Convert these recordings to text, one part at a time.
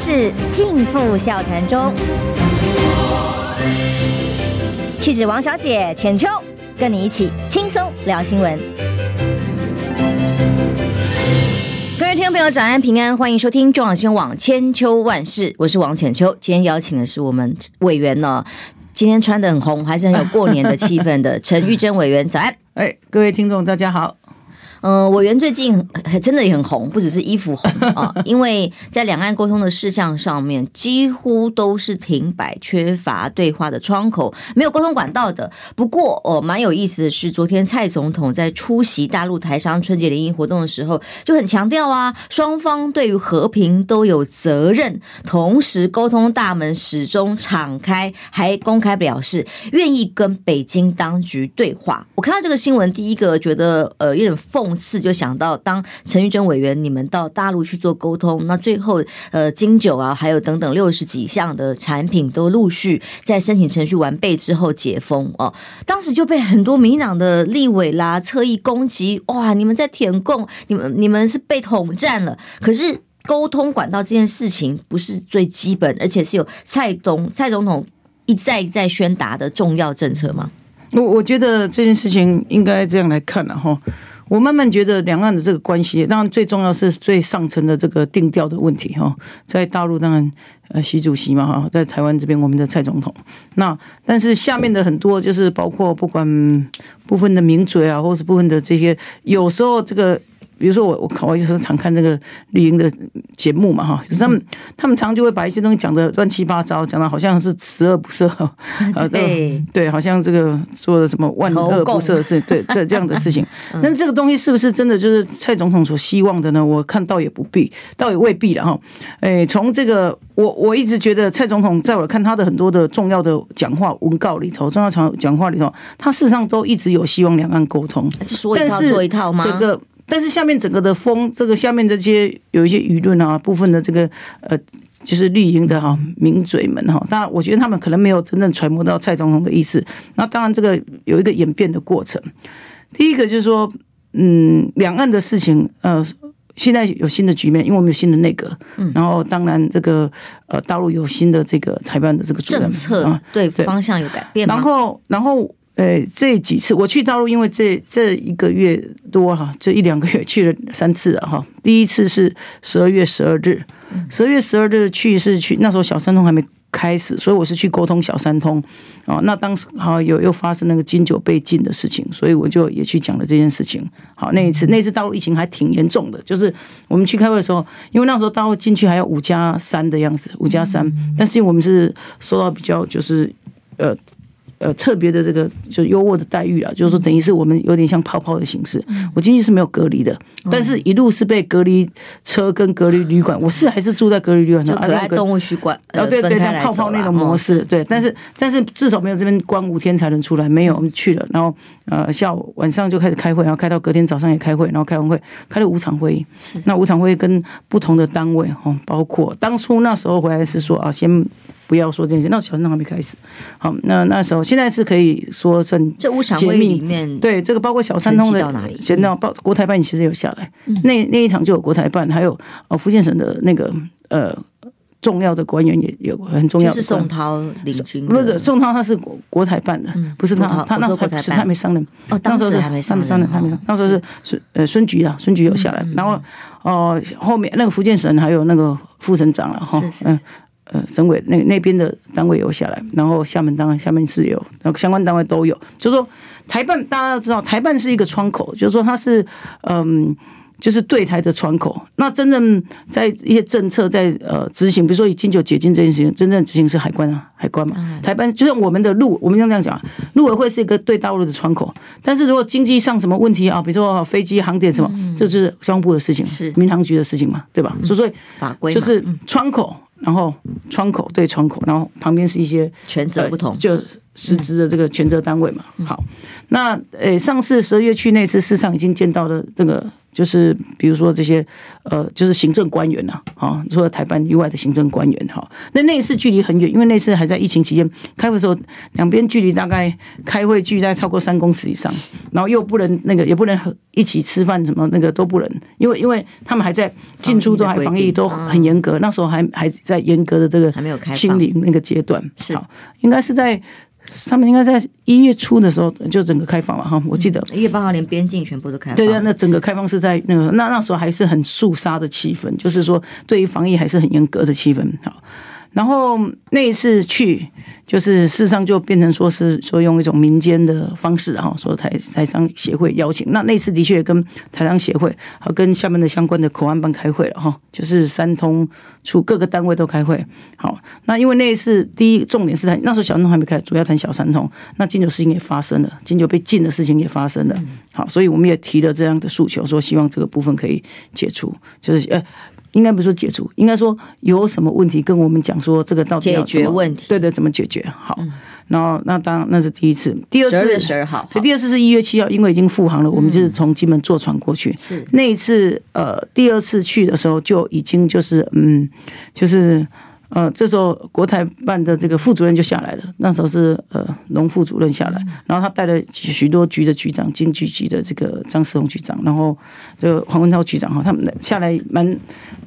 是尽付笑谈中。气质王小姐浅秋，跟你一起轻松聊新闻。各位听众朋友，早安平安，欢迎收听中广新闻网千秋万事，我是王浅秋。今天邀请的是我们委员呢，今天穿得很红，还是很有过年的气氛的陈玉珍委员，早安。哎，各位听众，大家好。呃，委员最近真的也很红，不只是衣服红啊，因为在两岸沟通的事项上面，几乎都是停摆，缺乏对话的窗口，没有沟通管道的。不过哦，蛮有意思的是，昨天蔡总统在出席大陆台商春节联谊活动的时候，就很强调啊，双方对于和平都有责任，同时沟通大门始终敞开，还公开表示愿意跟北京当局对话。我看到这个新闻，第一个觉得呃有点讽。次就想到，当陈玉珍委员你们到大陆去做沟通，那最后呃金九啊，还有等等六十几项的产品都陆续在申请程序完备之后解封哦。当时就被很多民党的立委啦侧翼攻击，哇！你们在舔共，你们你们是被统战了。可是沟通管道这件事情不是最基本，而且是有蔡总蔡总统一再一再宣达的重要政策吗？我我觉得这件事情应该这样来看了哈。我慢慢觉得两岸的这个关系，当然最重要是最上层的这个定调的问题哈。在大陆当然呃习主席嘛哈，在台湾这边我们的蔡总统。那但是下面的很多就是包括不管部分的名嘴啊，或是部分的这些，有时候这个。比如说我我我有时候常看那个绿营的节目嘛哈，就是他们他们常就会把一些东西讲的乱七八糟，讲的好像是十恶不赦啊，对对，好像这个做了什么万恶不赦是对这这样的事情。但是这个东西是不是真的就是蔡总统所希望的呢？我看倒也不必，倒也未必了哈。哎，从这个我我一直觉得蔡总统在我看他的很多的重要的讲话文告里头，重要场讲话里头，他事实上都一直有希望两岸沟通，说一套做一套吗？这个。但是下面整个的风，这个下面这些有一些舆论啊，部分的这个呃，就是绿营的哈名嘴们哈，当然我觉得他们可能没有真正揣摩到蔡总统的意思。那当然这个有一个演变的过程。第一个就是说，嗯，两岸的事情，呃，现在有新的局面，因为我们有新的内阁，然后当然这个呃大陆有新的这个台湾的这个政策啊，对方向有改变。然后，然后。呃，这几次我去大陆，因为这这一个月多哈，这一两个月去了三次了哈。第一次是十二月十二日，十二月十二日去是去那时候小三通还没开始，所以我是去沟通小三通啊。那当时好有又发生那个金九被禁的事情，所以我就也去讲了这件事情。好，那一次那次大陆疫情还挺严重的，就是我们去开会的时候，因为那时候大陆进去还要五加三的样子，五加三，但是我们是收到比较就是呃。呃，特别的这个就优渥的待遇啊，就是说等于是我们有点像泡泡的形式。我进去是没有隔离的，但是一路是被隔离车跟隔离旅馆，我是还是住在隔离旅馆，就可爱动物区馆，啊对对，像泡泡那种模式，对，但是但是至少没有这边关五天才能出来，没有我们去了，然后呃下午晚上就开始开会，然后开到隔天早上也开会，然后开完会开了五场会议，那五场会议跟不同的单位哈，包括当初那时候回来是说啊先。不要说这件事，那小三通还没开始。好，那那时候现在是可以说算这五场会议里面，对这个包括小三通的，先到报国台办其实有下来，嗯、那那一场就有国台办，还有呃福建省的那个呃重要的官员也有很重要的。就是宋涛领军，不是宋涛他是国国台办的，嗯、不是他他那时候还是他还没上任。哦，当时还没上任，还没上，那时候是孙呃孙局啊，孙局有下来，嗯、然后哦、呃、后面那个福建省还有那个副省长了哈，嗯。呃，省委那那边的单位有下来，然后厦门当然厦门是有，然后相关单位都有。就是说，台办大家要知道，台办是一个窗口，就是说它是嗯，就是对台的窗口。那真正在一些政策在呃执行，比如说以金九解禁这件事情，真正执行是海关啊，海关嘛。台办就像我们的路，我们要这样讲，陆委会是一个对大陆的窗口。但是如果经济上什么问题啊，比如说飞机航点什么，这就是商务部的事情，是民航局的事情嘛，对吧？所以法规就是窗口。然后窗口对窗口，然后旁边是一些权责不同，就实质的这个权责单位嘛。好，那呃，上次十二月去那次，事实上已经见到了这个，就是比如说这些呃，就是行政官员呐，啊，除了台办以外的行政官员哈。那那次距离很远，因为那次还在疫情期间开会的时候，两边距离大概开会距离大概超过三公尺以上，然后又不能那个也不能一起吃饭，什么那个都不能，因为因为他们还在进出都还防疫都很严格，那时候还还在严格的这个还没有清零那个阶段，是，应该是在。他们应该在一月初的时候就整个开放了哈，我记得一月八号连边境全部都开放。对对，那整个开放是在那个那那时候还是很肃杀的气氛，就是说对于防疫还是很严格的气氛哈。然后那一次去，就是事实上就变成说是说用一种民间的方式哈，说台台商协会邀请。那那次的确跟台商协会和跟下面的相关的口岸办开会了哈，就是三通处各个单位都开会。好，那因为那一次第一重点是谈那时候小三通还没开，主要谈小三通。那金九事情也发生了，金九被禁的事情也发生了。好，所以我们也提了这样的诉求，说希望这个部分可以解除，就是呃。应该不是说解除，应该说有什么问题跟我们讲说这个到底要解决问题，对对，怎么解决？好，嗯、然后那当然那是第一次，第二次十二月十二号，对，第二次是一月七号，因为已经复航了，我们就是从金门坐船过去。是、嗯、那一次，呃，第二次去的时候就已经就是嗯，就是。呃，这时候国台办的这个副主任就下来了。那时候是呃，龙副主任下来，然后他带了许多局的局长，经济局的这个张世宏局长，然后这个黄文涛局长哈，他们下来蛮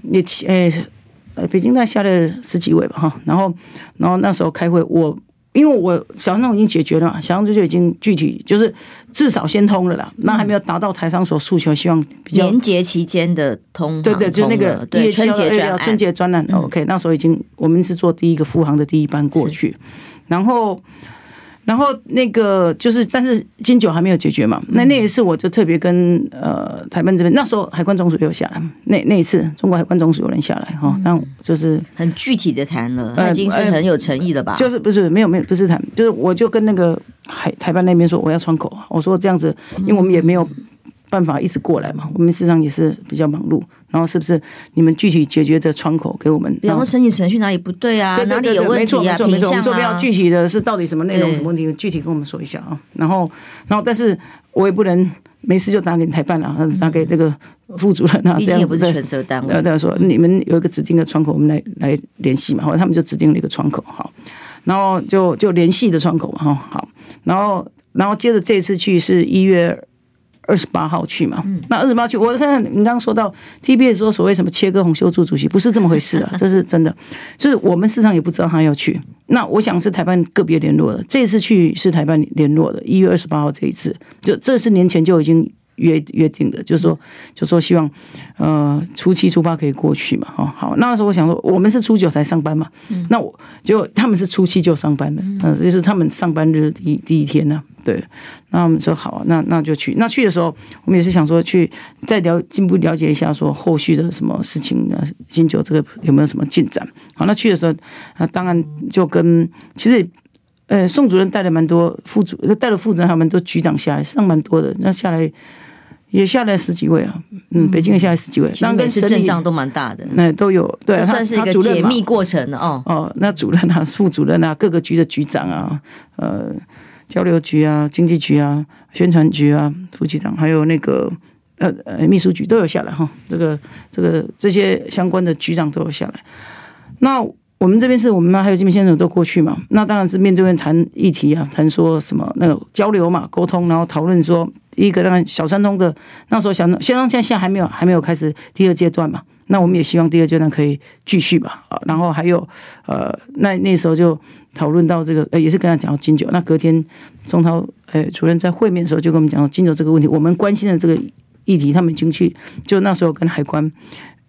也诶，呃，北京大概下来十几位吧哈。然后，然后那时候开会我。因为我小三通已经解决了嘛，小三通就已经具体就是至少先通了啦，那还没有达到台商所诉求，希望比较年节期间的通，对对，就那个对春节专春节专案，OK，那时候已经我们是做第一个复航的第一班过去，然后。然后那个就是，但是金九还没有解决嘛。那那一次我就特别跟呃台湾这边，那时候海关总署有下来。那那一次中国海关总署有人下来哈，那就是很具体的谈了，他已经是很有诚意的吧？就是不是没有没有不是谈，就是我就跟那个海台湾那边说我要窗口，我说这样子，因为我们也没有办法一直过来嘛，我们事实上也是比较忙碌。然后是不是你们具体解决的窗口给我们？然后申请程序哪里不对啊？对对对对，哪里有问题啊？没错没错没错，我们这边要具体的是到底什么内容、什么问题，具体跟我们说一下啊。然后，然后，但是我也不能没事就打给台办啊，打给这个副主任啊，这样也不是权责单位。对对，说你们有一个指定的窗口，我们来来联系嘛。后来他们就指定了一个窗口，好，然后就就联系的窗口嘛，哈，好，然后然后接着这次去是一月。二十八号去嘛？那二十八去，我看你刚刚说到 TBS 说所谓什么切割洪秀柱主席，不是这么回事啊，这是真的。就是我们市场也不知道他要去。那我想是台办个别联络的，这次去是台办联络的。一月二十八号这一次，就这是年前就已经约约定的，就是说，就说希望呃初七初八可以过去嘛。哦，好，那时候我想说，我们是初九才上班嘛，那我就他们是初七就上班了，嗯，这是他们上班日第一第一天呢。对，那我们说好，那那就去。那去的时候，我们也是想说去再了进一步了解一下，说后续的什么事情呢？金九这个有没有什么进展？好，那去的时候，那当然就跟其实，呃，宋主任带了蛮多副主，带了副主任还有蛮多局长下来，上蛮多的。那下来也下来十几位啊，嗯，北京也下来十几位。那每次阵仗都蛮大的，那都有，对，算是一个解密过程哦。哦，那主任啊，副主任啊，各个局的局长啊，呃。交流局啊，经济局啊，宣传局啊，副局长，还有那个呃呃秘书局都有下来哈。这个这个这些相关的局长都有下来。那我们这边是我们还有金门先生都过去嘛？那当然是面对面谈议题啊，谈说什么那个交流嘛，沟通，然后讨论说第一个当然小三通的那时候小三通，现在现在还没有还没有开始第二阶段嘛。那我们也希望第二阶段可以继续吧，啊，然后还有，呃，那那时候就讨论到这个，呃，也是跟他讲到金九。那隔天，钟涛，呃，主任在会面的时候就跟我们讲到金九这个问题，我们关心的这个议题，他们已经去，就那时候跟海关，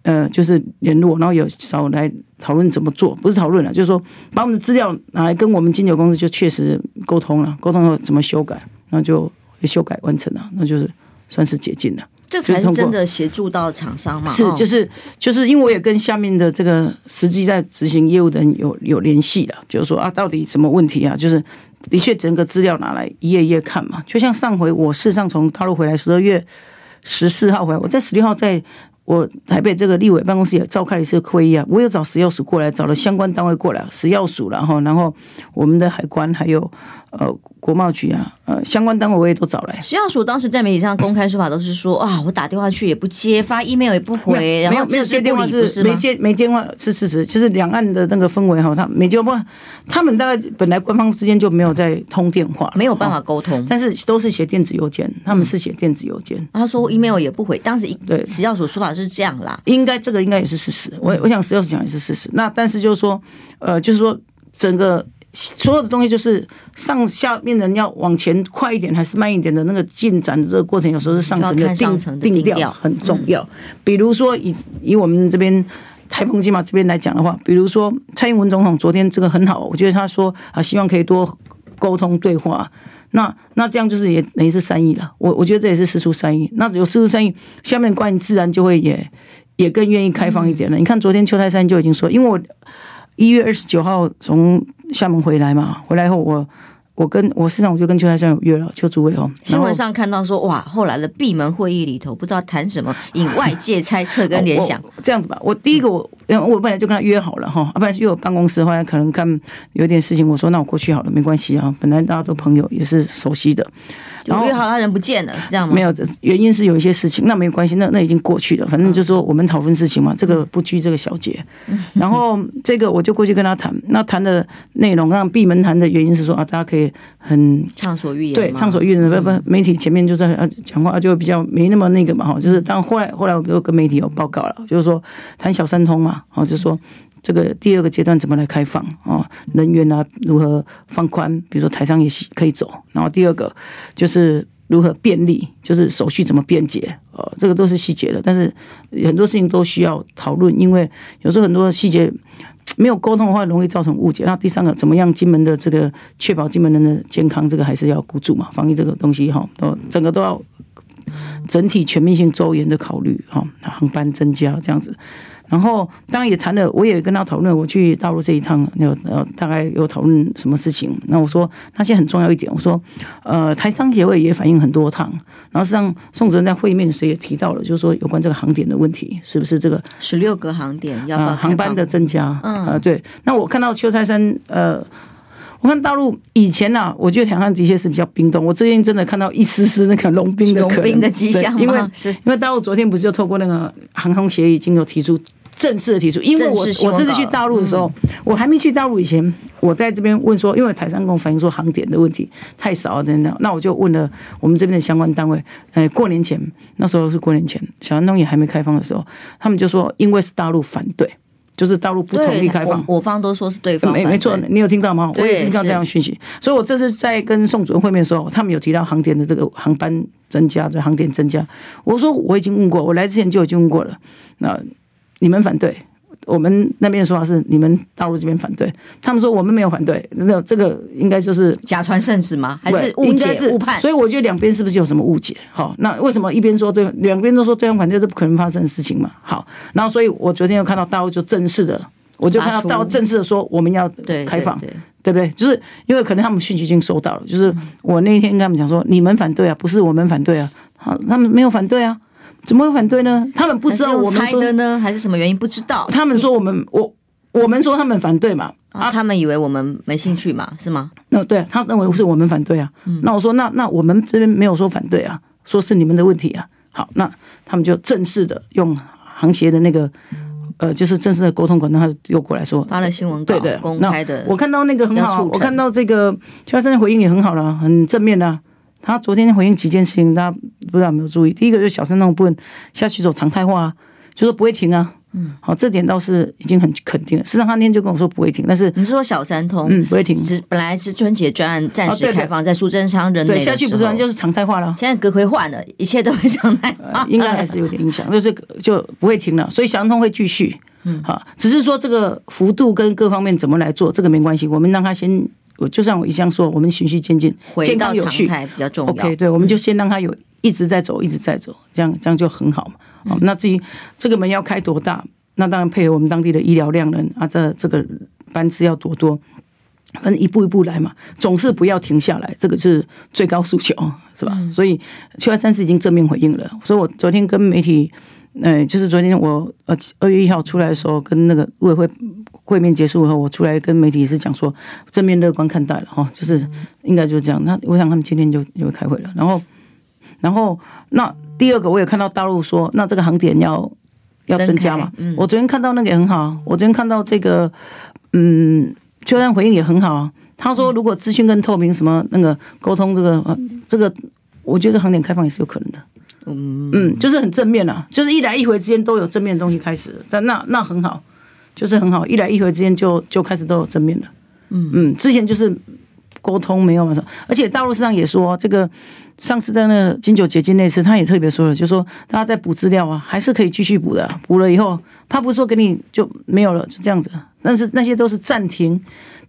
呃，就是联络，然后有找来讨论怎么做，不是讨论了，就是说把我们的资料拿来跟我们金九公司就确实沟通了，沟通后怎么修改，然后就修改完成了，那就是算是解禁了。这才是真的协助到厂商嘛？是，就是，就是因为我也跟下面的这个实际在执行业务的人有有联系了，就是说啊，到底什么问题啊？就是的确整个资料拿来一页一页看嘛。就像上回我事实上从大陆回来，十二月十四号回来，我在十六号在我台北这个立委办公室也召开了一次会议啊，我有找食药署过来，找了相关单位过来，食药署然后然后我们的海关还有呃国贸局啊。呃，相关单位我也都找来。食药署当时在媒体上公开说法都是说啊，我打电话去也不接，发 email 也不回，没有然后没有接电话是，是没接没接电话是事实。其实两岸的那个氛围哈，他没接话，他们大概本来官方之间就没有在通电话，没有办法沟通，但是都是写电子邮件，他们是写电子邮件。嗯、他说 email 也不回，当时对食药署说法是这样啦，应该这个应该也是事实。我我想食药署讲也是事实。那但是就是说，呃，就是说整个。所有的东西就是上下面人要往前快一点还是慢一点的那个进展的这个过程，有时候是上层的定定调很重要。比如说以以我们这边台风金马这边来讲的话，比如说蔡英文总统昨天这个很好，我觉得他说啊，希望可以多沟通对话。那那这样就是也等于是善意了。我我觉得这也是释出善意。那有释出善意，下面关系自然就会也也更愿意开放一点了。你看昨天邱泰山就已经说，因为我。一月二十九号从厦门回来嘛，回来后我我跟我市长我就跟邱台山有约了邱主委哦。新闻上看到说哇，后来的闭门会议里头不知道谈什么，引外界猜测跟联想。这样子吧，我第一个我我本来就跟他约好了哈，不然约我办公室，后来可能看有点事情，我说那我过去好了，没关系啊，本来大家都朋友也是熟悉的。然后约好他人不见了，是这样吗？没有，原因是有一些事情，那没有关系，那那已经过去了。反正就是说我们讨论事情嘛，这个不拘这个小节。然后这个我就过去跟他谈，那谈的内容让闭门谈的原因是说啊，大家可以很畅所欲言，对，畅所欲言。不不，媒体前面就是啊讲话就比较没那么那个嘛哈，就是但后来后来我就跟媒体有报告了，就是说谈小三通嘛，哦，就是说。这个第二个阶段怎么来开放啊？人员啊，如何放宽？比如说台商也是可以走。然后第二个就是如何便利，就是手续怎么便捷？呃，这个都是细节的，但是很多事情都需要讨论，因为有时候很多细节没有沟通的话，容易造成误解。那第三个，怎么样金门的这个确保金门人的健康，这个还是要顾住嘛？防疫这个东西哈，都整个都要整体全面性周延的考虑哈，航班增加这样子。然后当然也谈了，我也跟他讨论，我去大陆这一趟有呃大概有讨论什么事情。那我说那些很重要一点，我说呃台商协会也反映很多趟，然后实际上宋主任在会面时也提到了，就是说有关这个航点的问题，是不是这个十六个航点要呃航班的增加？嗯呃对。那我看到邱泰山呃，我看大陆以前呐、啊，我觉得两岸的确是比较冰冻，我最近真的看到一丝丝那个融冰的融 冰的迹象，因为是因为大陆昨天不是就透过那个航空协议已经有提出。正式的提出，因为我我这次去大陆的时候，我还没去大陆以前，我在这边问说，因为台商跟我反映说航点的问题太少了，真的，那我就问了我们这边的相关单位，哎，过年前那时候是过年前，小安东也还没开放的时候，他们就说，因为是大陆反对，就是大陆不同意开放，我方都说是对方没没错，你有听到吗？我也是听到这样讯息，所以我这次在跟宋主任会面的时候，他们有提到航点的这个航班增加，这航点增加，我说我已经问过，我来之前就已经问过了，那。你们反对，我们那边说话是你们大陆这边反对，他们说我们没有反对，那这个应该就是假传圣旨吗？还是误解误判？所以我觉得两边是不是有什么误解？好，那为什么一边说对，两边都说对方反对，这不可能发生的事情嘛？好，然后所以我昨天又看到大陆就正式的，我就看到大陆正式的说我们要开放，对，对，对，对不对？就是因为可能他们讯息已经收到了，就是我那天跟他们讲说，你们反对啊，不是我们反对啊，好，他们没有反对啊。怎么会反对呢？他们不知道我们猜的呢，还是什么原因不知道？他们说我们我我们说他们反对嘛，啊，他们以为我们没兴趣嘛，是吗？那对，他认为是我们反对啊。那我说那那我们这边没有说反对啊，说是你们的问题啊。好，那他们就正式的用航协的那个呃，就是正式的沟通管道，他又过来说发了新闻稿，对对，公开的。我看到那个很好，我看到这个邱先生回应也很好了，很正面的。他昨天回应几件事情，大家不知道有没有注意？第一个就是小三通部分下去走常态化，就说不会停啊。嗯，好，这点倒是已经很肯定了。事实上，他那天就跟我说不会停，但是你说小三通，嗯，不会停，只本来是春节专案暂时开放在苏贞昌人对，下去不是就是常态化了。现在阁揆换了，一切都会常态化，应该还是有点影响，就是就不会停了。所以小三通会继续，嗯，好，只是说这个幅度跟各方面怎么来做，这个没关系，我们让他先。我就像我一向说，我们循序渐进，健康有序比较重要。OK，对，我们就先让他有一直在走，一直在走，这样这样就很好嘛。好，那至于这个门要开多大，那当然配合我们当地的医疗量能啊，这这个班次要多多，反正一步一步来嘛，总是不要停下来，这个是最高诉求，是吧？所以邱泰山是已经正面回应了。所以我昨天跟媒体，呃，就是昨天我呃二月一号出来的时候，跟那个陆委会。会面结束以后，我出来跟媒体也是讲说正面乐观看待了哈，就是应该就是这样。那我想他们今天就就会开会了。然后，然后那第二个我也看到大陆说，那这个航点要要增加嘛。嗯，我昨天看到那个也很好，我昨天看到这个，嗯，邱安回应也很好。他说如果资讯跟透明什么那个沟通这个这个，我觉得航点开放也是有可能的。嗯嗯，就是很正面啊，就是一来一回之间都有正面的东西开始，但那那很好，就是很好，一来一回之间就就开始都有正面的。嗯嗯，之前就是沟通没有嘛，而且大陆上也说这个上次在那金九结晶那次，他也特别说了，就说大家在补资料啊，还是可以继续补的，补了以后他不是说给你就没有了，就这样子，但是那些都是暂停。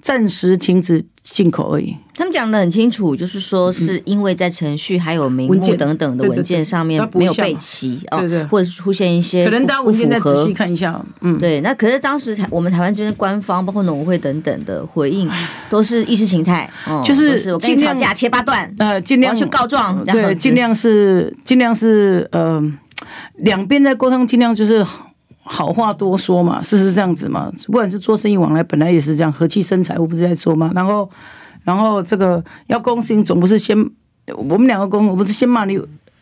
暂时停止进口而已。他们讲的很清楚，就是说是因为在程序还有名目等等的文件上面没有备齐哦，对对，或者是出现一些可能大家文件再仔细看一下。嗯，对。那可是当时台我们台湾这边官方包括农会等等的回应都是意识形态，哦，就是我跟你吵架切八段，呃，尽量去告状，对，尽量是尽量是呃两边在沟通，尽量就是。好话多说嘛，事实这样子嘛？不管是做生意往来，本来也是这样，和气生财，我不是在说嘛。然后，然后这个要公信，总不是先我们两个公，我不是先骂你。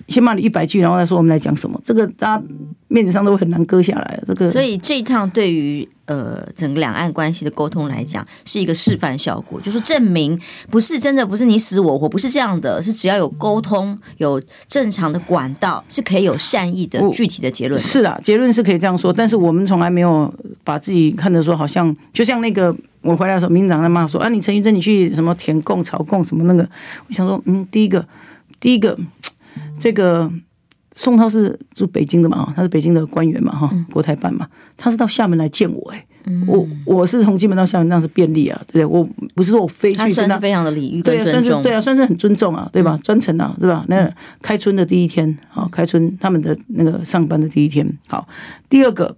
先骂你一百句，然后再说我们来讲什么，这个大家面子上都会很难割下来。这个，所以这一趟对于呃整个两岸关系的沟通来讲，是一个示范效果，就是证明不是真的不是你死我活，不是这样的，是只要有沟通，有正常的管道，是可以有善意的具体的结论。是啊，结论是可以这样说，但是我们从来没有把自己看得说好像，就像那个我回来的时候，民进党在骂说啊，你陈玉珍你去什么填供、朝共什么那个，我想说，嗯，第一个，第一个。这个宋涛是住北京的嘛？他是北京的官员嘛？哈，国台办嘛，他是到厦门来见我哎、欸，我我是从金门到厦门，那是便利啊，对不对？我不是说我飞去，他算是非常的礼遇，对，算是对啊，算是很尊重啊，对吧？专程啊，是吧？那开春的第一天，好，开春他们的那个上班的第一天，好，第二个，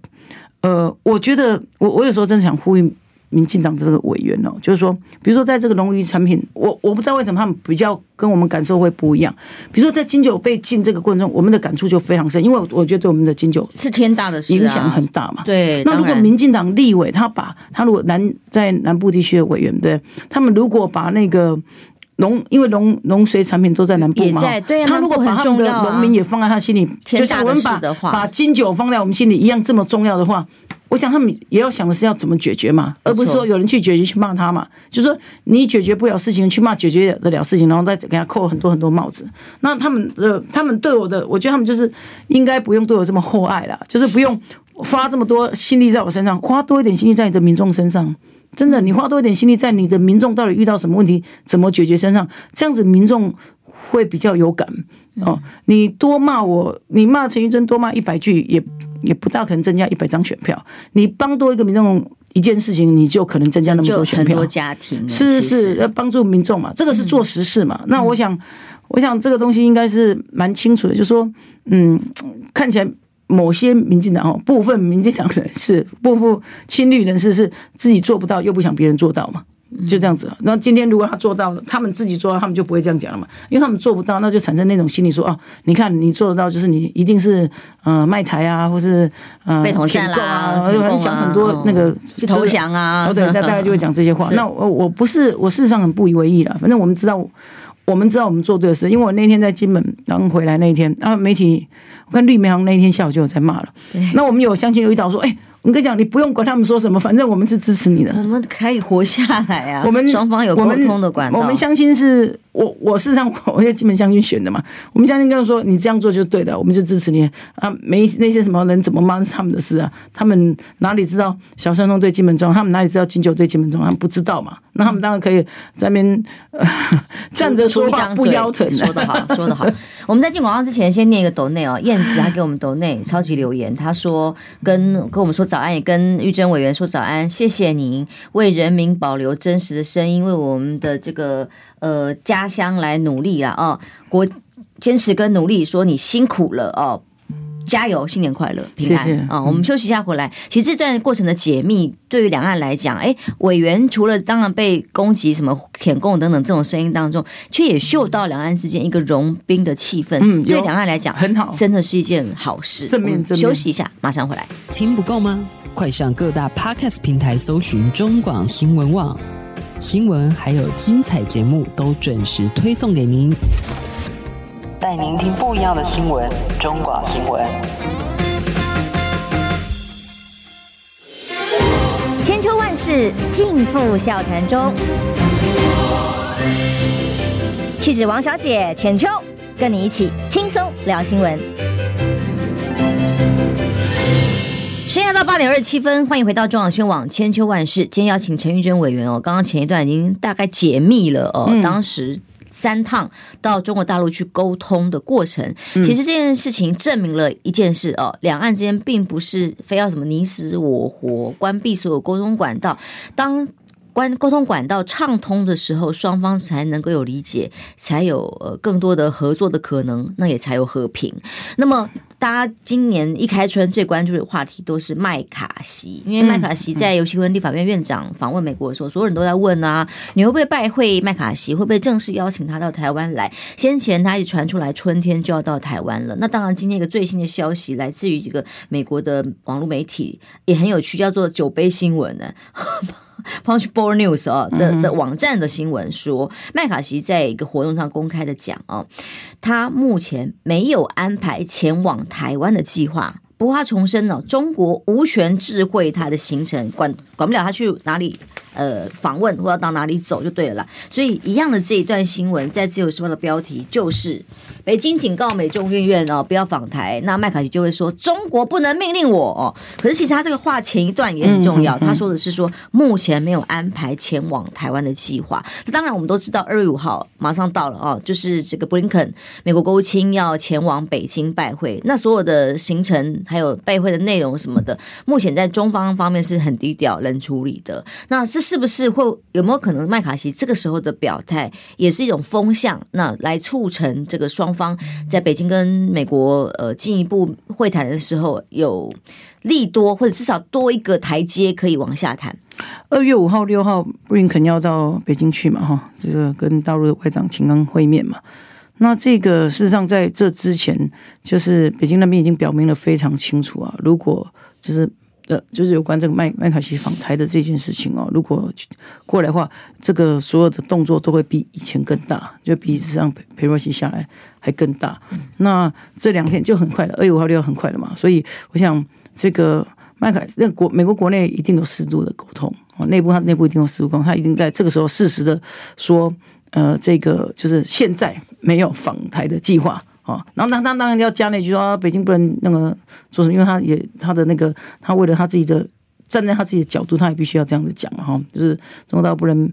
呃，我觉得我我有时候真的想呼吁。民进党的这个委员哦，就是说，比如说在这个农渔产品，我我不知道为什么他们比较跟我们感受会不一样。比如说在金九被禁这个过程中，我们的感触就非常深，因为我觉得对我们的金九是天大的事，影响很大嘛。对，那如果民进党立委他把他如果南在南部地区的委员，对，他们如果把那个农，因为农农水产品都在南部嘛，对啊，他如果把他们的农民也放在他心里，就像我们把把金九放在我们心里一样这么重要的话。我想他们也要想的是要怎么解决嘛，而不是说有人去解决去骂他嘛。就是说你解决不了事情，去骂解决得了事情，然后再给他扣很多很多帽子。那他们的他们对我的，我觉得他们就是应该不用对我这么厚爱了，就是不用花这么多心力在我身上，花多一点心力在你的民众身上。真的，你花多一点心力在你的民众到底遇到什么问题，怎么解决身上，这样子民众会比较有感哦。你多骂我，你骂陈玉珍多骂一百句也。也不大可能增加一百张选票。你帮多一个民众一件事情，你就可能增加那么多选票。很多家庭是是是要帮助民众嘛，这个是做实事嘛。嗯、那我想，我想这个东西应该是蛮清楚的，就是说，嗯，看起来某些民进党哦，部分民进党人士、部分亲绿人士是自己做不到，又不想别人做到嘛。就这样子，那今天如果他做到了，他们自己做到，他们就不会这样讲了嘛，因为他们做不到，那就产生那种心理说，哦，你看你做得到，就是你一定是呃卖台啊，或是呃被统战啦，啊，讲很多那个去投降啊，哦对，那大概就会讲这些话。那我我不是我事实上很不以为意了，反正我们知道，我们知道我们做对的事，因为我那天在金门刚回来那一天，啊媒体我看绿媒行那一天下午就有在骂了，那我们有相亲有一道说，哎。我跟你讲，你不用管他们说什么，反正我们是支持你的。我们可以活下来啊！我们双方有沟通的管道。我们相亲是我，我事实上我在金门乡亲选的嘛。我们相信跟他说，你这样做就对的，我们就支持你啊。没那些什么人怎么骂是他们的事啊。他们哪里知道小山东对金门中？他们哪里知道金九对金门中？他们不知道嘛。那他们当然可以在那边、呃、站着说话不腰疼。说得好，说得好。我们在进广告之前，先念一个抖内哦。燕子她给我们抖内超级留言，他说跟跟我们说早安，也跟玉珍委员说早安，谢谢您为人民保留真实的声音，为我们的这个呃家乡来努力了哦，国坚持跟努力，说你辛苦了哦。加油，新年快乐，平安啊、哦！我们休息一下，回来。其实这段过程的解密，对于两岸来讲，哎，委员除了当然被攻击、什么舔共等等这种声音当中，却也嗅到两岸之间一个融冰的气氛。嗯，对两岸来讲，很好，真的是一件好事。正面，正面。休息一下，马上回来。听不够吗？快上各大 Podcast 平台搜寻中广新闻网新闻，还有精彩节目都准时推送给您，带您听不一样的新闻。中广新闻，千秋万世尽付笑谈中。气质王小姐浅秋，跟你一起轻松聊新闻。现在到八点二十七分，欢迎回到中广新闻网千秋万世。今天邀请陈玉珍委员哦，刚刚前一段已经大概解密了哦，嗯、当时三趟到中国大陆去沟通的过程。嗯、其实这件事情证明了一件事哦，两岸之间并不是非要什么你死我活，关闭所有沟通管道。当关沟通管道畅通的时候，双方才能够有理解，才有呃更多的合作的可能，那也才有和平。那么，大家今年一开春最关注的话题都是麦卡锡，因为麦卡锡在游锡堃立法院院长访问美国的时候，所有人都在问啊，你会不会拜会麦卡锡？会不会正式邀请他到台湾来？先前他一直传出来春天就要到台湾了。那当然，今天一个最新的消息来自于这个美国的网络媒体，也很有趣，叫做“酒杯新闻”呢。Punchbowl News 啊的的网站的新闻说，麦卡锡在一个活动上公开的讲哦，他目前没有安排前往台湾的计划。不过他重申了，中国无权智慧他的行程，管管不了他去哪里。呃，访问或要到哪里走就对了啦。所以一样的这一段新闻，在自由时报的标题就是北京警告美众院院哦，不要访台。那麦卡锡就会说中国不能命令我哦。可是其实他这个话前一段也很重要，他说的是说目前没有安排前往台湾的计划。当然我们都知道二月五号马上到了哦，就是这个布林肯美国国务卿要前往北京拜会。那所有的行程还有拜会的内容什么的，目前在中方方面是很低调冷处理的。那是。是不是会有没有可能麦卡锡这个时候的表态也是一种风向？那来促成这个双方在北京跟美国呃进一步会谈的时候有利多，或者至少多一个台阶可以往下谈。二月五号、六号，布林肯要到北京去嘛？哈，这个跟大陆的外长秦刚会面嘛？那这个事实上在这之前，就是北京那边已经表明了非常清楚啊，如果就是。呃，就是有关这个麦麦卡锡访台的这件事情哦，如果过来的话，这个所有的动作都会比以前更大，就比实际上裴佩洛西下来还更大。那这两天就很快了，二月五号六号很快了嘛，所以我想这个麦卡那国美国国内一定有适度的沟通哦，内部他内部一定有适度沟通，他一定在这个时候适时的说，呃，这个就是现在没有访台的计划。哦，然后当当当然要加那句说，北京不能那个做什么，因为他也他的那个，他为了他自己的站在他自己的角度，他也必须要这样子讲哈，就是中国大陆不能，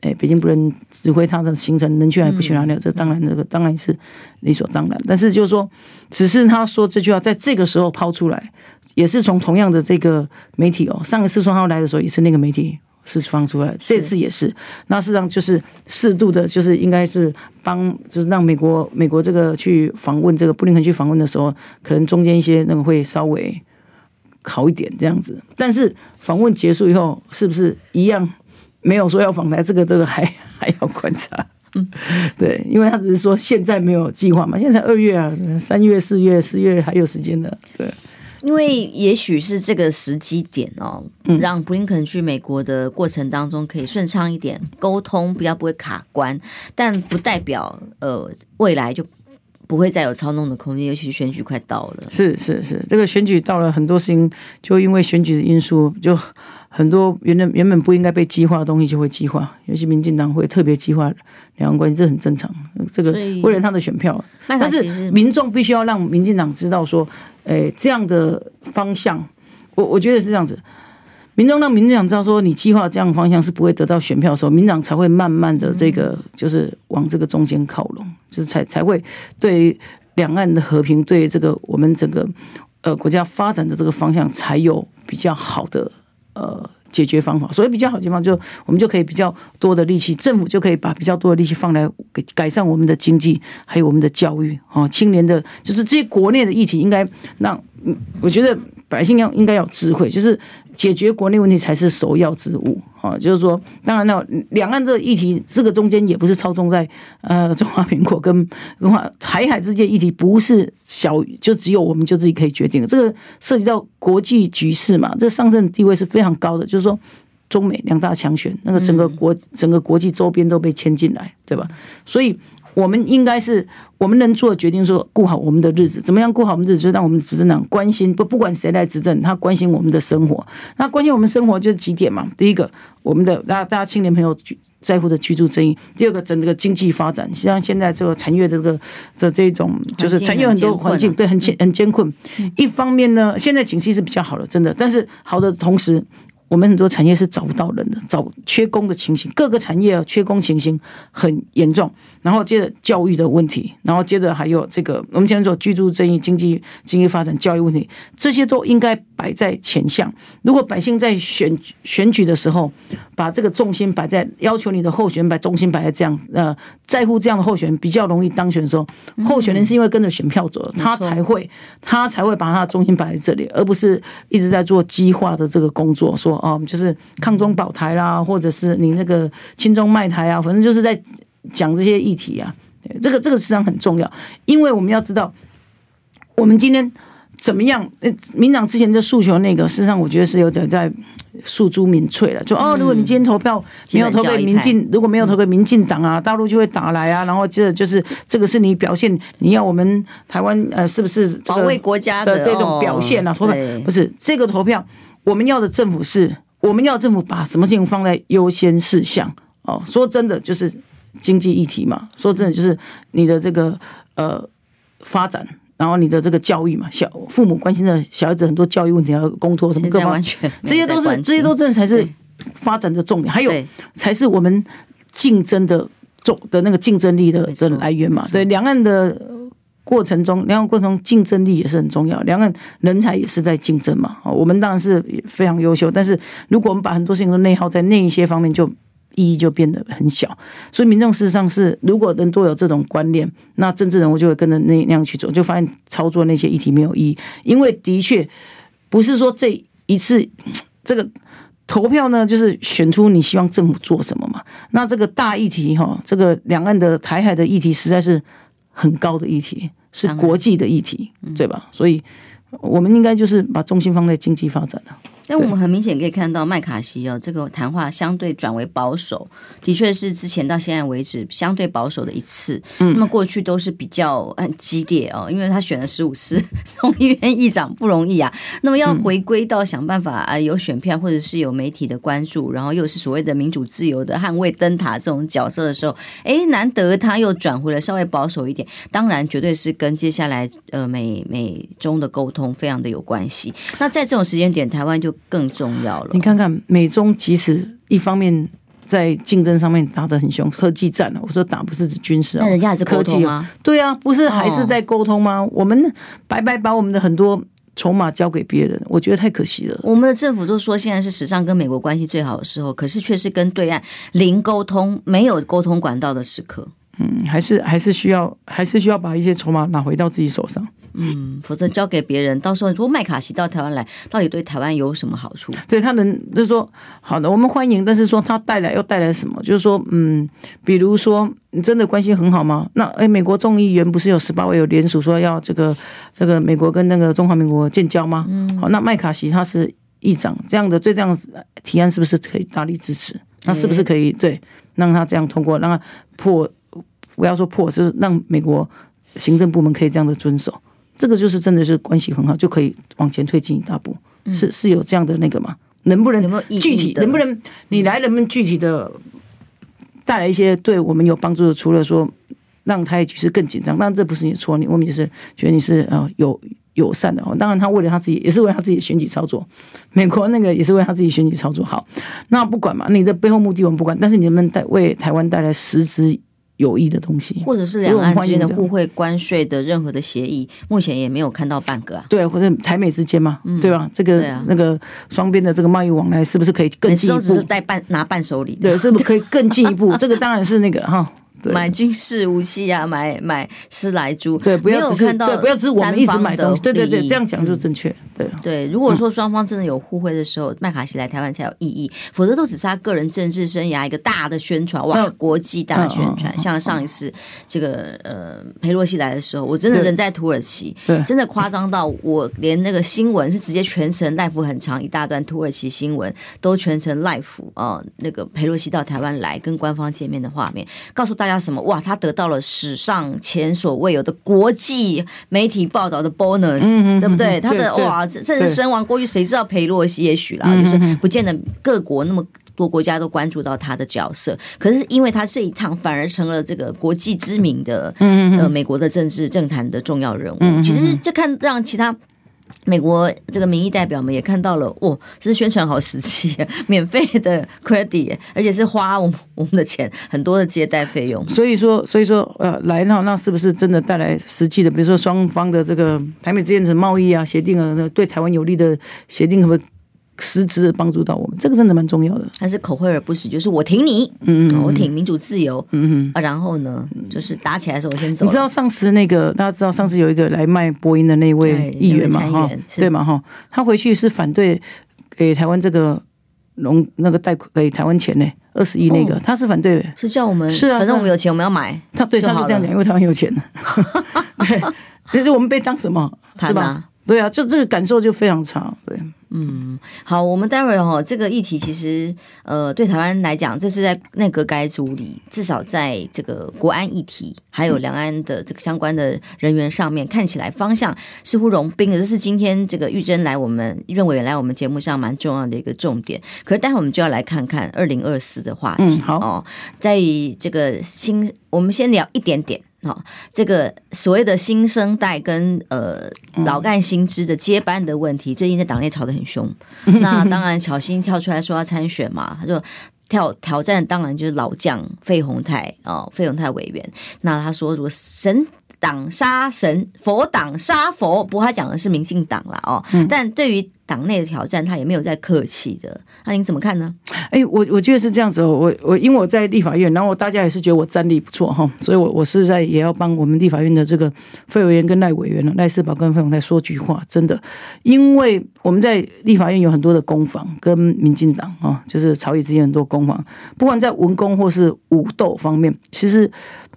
哎，北京不能指挥他的行程能去哪里不去哪里，这当然这个当然是理所当然。但是就是说，只是他说这句话在这个时候抛出来，也是从同样的这个媒体哦，上一次说他要来的时候也是那个媒体。是放出来，这次也是。是那事实上就是适度的，就是应该是帮，就是让美国美国这个去访问这个布林肯去访问的时候，可能中间一些那个会稍微好一点这样子。但是访问结束以后，是不是一样没有说要访台？这个这个还还要观察。嗯，对，因为他只是说现在没有计划嘛，现在才二月啊，三月、四月、四月还有时间的，对。因为也许是这个时机点哦，让布林肯去美国的过程当中可以顺畅一点沟通，比较不会卡关，但不代表呃未来就不会再有操弄的空间。尤其是选举快到了，是是是，这个选举到了，很多事情就因为选举的因素就。很多原本原本不应该被激化的东西就会激化，尤其民进党会特别激化两岸关系，这很正常。这个为了他的选票，但是民众必须要让民进党知道说，诶，这样的方向，我我觉得是这样子。民众让民进党知道说，你计划这样的方向是不会得到选票的时候，民进党才会慢慢的这个就是往这个中间靠拢，就是才才会对两岸的和平，对这个我们整个呃国家发展的这个方向才有比较好的。呃，解决方法，所以比较好的地方，就我们就可以比较多的力气，政府就可以把比较多的力气放来给改善我们的经济，还有我们的教育啊，青年的，就是这些国内的疫情，应该让，我觉得百姓要应该要智慧，就是解决国内问题才是首要之务哦，就是说，当然了，两岸这议题，这个中间也不是操纵在呃中华民国跟跟台海之间议题，不是小就只有我们就自己可以决定，这个涉及到国际局势嘛，这上升地位是非常高的，就是说中美两大强权，那个整个国整个国际周边都被牵进来，对吧？所以。我们应该是我们能做的决定，说过好我们的日子，怎么样过好我们日子，就让我们的执政党关心不不管谁来执政，他关心我们的生活。那关心我们生活就是几点嘛？第一个，我们的大家大家青年朋友在乎的居住正义；第二个，整个经济发展，像现在这个产业的这个的这种，就是产业很多环境对很艰很艰困。一方面呢，现在景气是比较好的，真的，但是好的同时。我们很多产业是找不到人的，找缺工的情形，各个产业缺工情形很严重。然后接着教育的问题，然后接着还有这个我们讲说居住正义、经济经济发展、教育问题，这些都应该摆在前项。如果百姓在选选举的时候，把这个重心摆在要求你的候选人把重心摆在这样呃在乎这样的候选人比较容易当选的时候，候选人是因为跟着选票走，他才会他才会把他的重心摆在这里，而不是一直在做激化的这个工作说。啊，就是抗中保台啦，或者是你那个亲中卖台啊，反正就是在讲这些议题啊。这个这个实际上很重要，因为我们要知道，我们今天怎么样？呃，民党之前的诉求那个，事实上我觉得是有点在诉诸民粹了。就哦，如果你今天投票没有投给民进，如果没有投给民进党啊，大陆就会打来啊。然后接着就是这个是你表现，你要我们台湾呃，是不是保卫国家的这种表现啊？投票不是这个投票。我们要的政府是，我们要政府把什么事情放在优先事项哦。说真的，就是经济议题嘛。说真的，就是你的这个呃发展，然后你的这个教育嘛。小父母关心的小孩子很多教育问题，要公托什么各方面，这些都是这些都真的才是发展的重点，还有才是我们竞争的重的那个竞争力的的来源嘛。对两岸的。过程中，两岸过程中竞争力也是很重要。两岸人才也是在竞争嘛。我们当然是非常优秀，但是如果我们把很多事情都内耗在那一些方面，就意义就变得很小。所以民众事实上是，如果人都有这种观念，那政治人物就会跟着那那样去走，就发现操作那些议题没有意义。因为的确不是说这一次这个投票呢，就是选出你希望政府做什么嘛。那这个大议题哈，这个两岸的台海的议题实在是。很高的议题是国际的议题，对吧？所以，我们应该就是把重心放在经济发展了。那我们很明显可以看到，麦卡锡哦，这个谈话相对转为保守，的确是之前到现在为止相对保守的一次。那么过去都是比较很激烈哦，因为他选了十五次 众议院议长不容易啊。那么要回归到想办法啊，有选票或者是有媒体的关注，然后又是所谓的民主自由的捍卫灯塔这种角色的时候，哎，难得他又转回了稍微保守一点。当然，绝对是跟接下来呃美美中的沟通非常的有关系。那在这种时间点，台湾就更重要了。你看看美中，其实一方面在竞争上面打得很凶，科技战了。我说打不是指军事啊，那人家还是科技吗？对啊，不是还是在沟通吗？我们白白把我们的很多筹码交给别人，我觉得太可惜了。我们的政府都说现在是史上跟美国关系最好的时候，可是却是跟对岸零沟通、没有沟通管道的时刻。嗯，还是还是需要，还是需要把一些筹码拿回到自己手上。嗯，否则交给别人，到时候如果麦卡锡到台湾来，到底对台湾有什么好处？对他能就是说，好的，我们欢迎，但是说他带来又带来什么？就是说，嗯，比如说，你真的关系很好吗？那哎，美国众议员不是有十八位有联署说要这个这个美国跟那个中华民国建交吗？嗯，好，那麦卡锡他是议长，这样的对这样提案是不是可以大力支持？那是不是可以对让他这样通过，让他破？不要说破，就是让美国行政部门可以这样的遵守。这个就是真的是关系很好，就可以往前推进一大步，嗯、是是有这样的那个吗？能不能具体？能不能你来能不能具体的带来一些对我们有帮助的？除了说让台海局势更紧张，当然这不是你的错，你我们也是觉得你是呃有友善的哦。当然他为了他自己，也是为了他自己的选举操作。美国那个也是为了他自己选举操作。好，那不管嘛，你的背后目的我们不管，但是你能不能带为台湾带来实质。有益的东西，或者是两岸之间的互惠关税的任何的协议，目前也没有看到半个啊。对，或者台美之间嘛，嗯、对吧？这个、啊、那个双边的这个贸易往来，是不是可以更进一步？只是带伴拿伴手礼，对，是不是可以更进一步？这个当然是那个哈，买军事武器啊，买买施莱猪，对，不要只是对，不要只是我们一直买东西，对对对，这样讲就正确。嗯对对。如果说双方真的有互惠的时候，麦卡锡来台湾才有意义，否则都只是他个人政治生涯一个大的宣传，哇，国际大宣传。像上一次这个呃裴洛西来的时候，我真的人在土耳其，真的夸张到我连那个新闻是直接全程 live 很长一大段土耳其新闻都全程 live 啊，那个裴洛西到台湾来跟官方见面的画面，告诉大家什么？哇，他得到了史上前所未有的国际媒体报道的 bonus，对不对？他的哇，甚至身亡过去，谁知道裴洛西？也许啦，就是不见得各国那么多国家都关注到他的角色。可是因为他这一趟反而成了这个国际知名的呃美国的政治政坛的重要人物。其实就看让其他。美国这个民意代表们也看到了，哦，这是宣传好时机，免费的 credit，而且是花我们我们的钱很多的接待费用。所以说，所以说，呃，来那那是不是真的带来实际的？比如说双方的这个台美之间的贸易啊协定啊，对台湾有利的协定，可不可以？实质的帮助到我们，这个真的蛮重要的。但是口惠而不实，就是我挺你，嗯，嗯，我挺民主自由，嗯嗯啊，然后呢，就是打起来的时候我先走。你知道上次那个大家知道上次有一个来卖波音的那位议员嘛？哈，对嘛？哈，他回去是反对给台湾这个农那个贷款给台湾钱呢，二十亿那个，他是反对，是叫我们是啊，反正我们有钱，我们要买。他对他是这样讲，因为台湾有钱。对，可是我们被当什么？是吧？对啊，就这个感受就非常差。对。嗯，好，我们待会儿哈，这个议题其实呃，对台湾来讲，这是在内阁改组里，至少在这个国安议题还有两岸的这个相关的人员上面，看起来方向似乎融冰的。这是今天这个玉珍来我们玉珍委员来我们节目上蛮重要的一个重点。可是待会我们就要来看看二零二四的话题。嗯，好哦，在于这个新，我们先聊一点点。好，这个所谓的新生代跟呃老干新知的接班的问题，最近在党内吵得很凶。那当然，小新跳出来说要参选嘛，他就挑挑战，当然就是老将费鸿泰哦，费鸿泰委员。那他说，如果神党杀神，佛党杀佛，不过他讲的是民进党了哦。但对于党内的挑战，他也没有在客气的。那您怎么看呢？哎，我我觉得是这样子哦。我我因为我在立法院，然后大家也是觉得我战力不错哈，所以我我是在也要帮我们立法院的这个费委员跟赖委员呢，赖世宝跟费永泰说句话。真的，因为我们在立法院有很多的攻防，跟民进党啊，就是朝野之间很多攻防，不管在文攻或是武斗方面，其实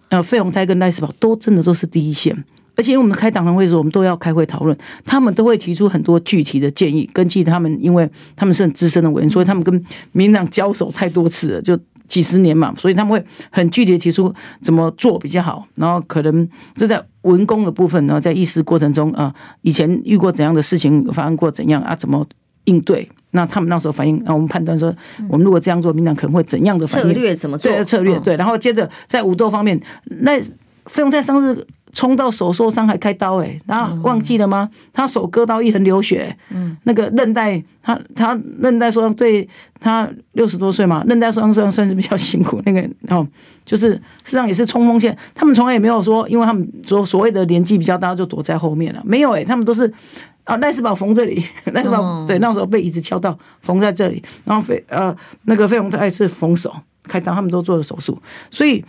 呃，费鸿泰跟赖士葆都真的都是第一线。而且因为我们开党团会的时候，我们都要开会讨论，他们都会提出很多具体的建议。根据他们，因为他们是很资深的委员，所以他们跟民党交手太多次了，就几十年嘛，所以他们会很具体的提出怎么做比较好。然后可能这在文工的部分，然后在议事过程中啊，以前遇过怎样的事情，发生过怎样啊，怎么应对？那他们那时候反应，那我们判断说，我们如果这样做，民进党可能会怎样的反应？策略怎么做？对，策略对。然后接着在武斗方面，那费用泰上次。冲到手受伤还开刀哎，然后忘记了吗？他手割到一横流血，嗯，那个韧带，他他韧带受伤，对他六十多岁嘛，韧带受伤算算是比较辛苦。那个然后就是实际上也是冲锋线，他们从来也没有说，因为他们所所谓的年纪比较大就躲在后面了，没有哎，他们都是啊赖世宝缝这里，赖斯堡对那时候被椅子敲到缝在这里，然后费呃那个费鸿泰是缝手开刀，他们都做了手术，所以。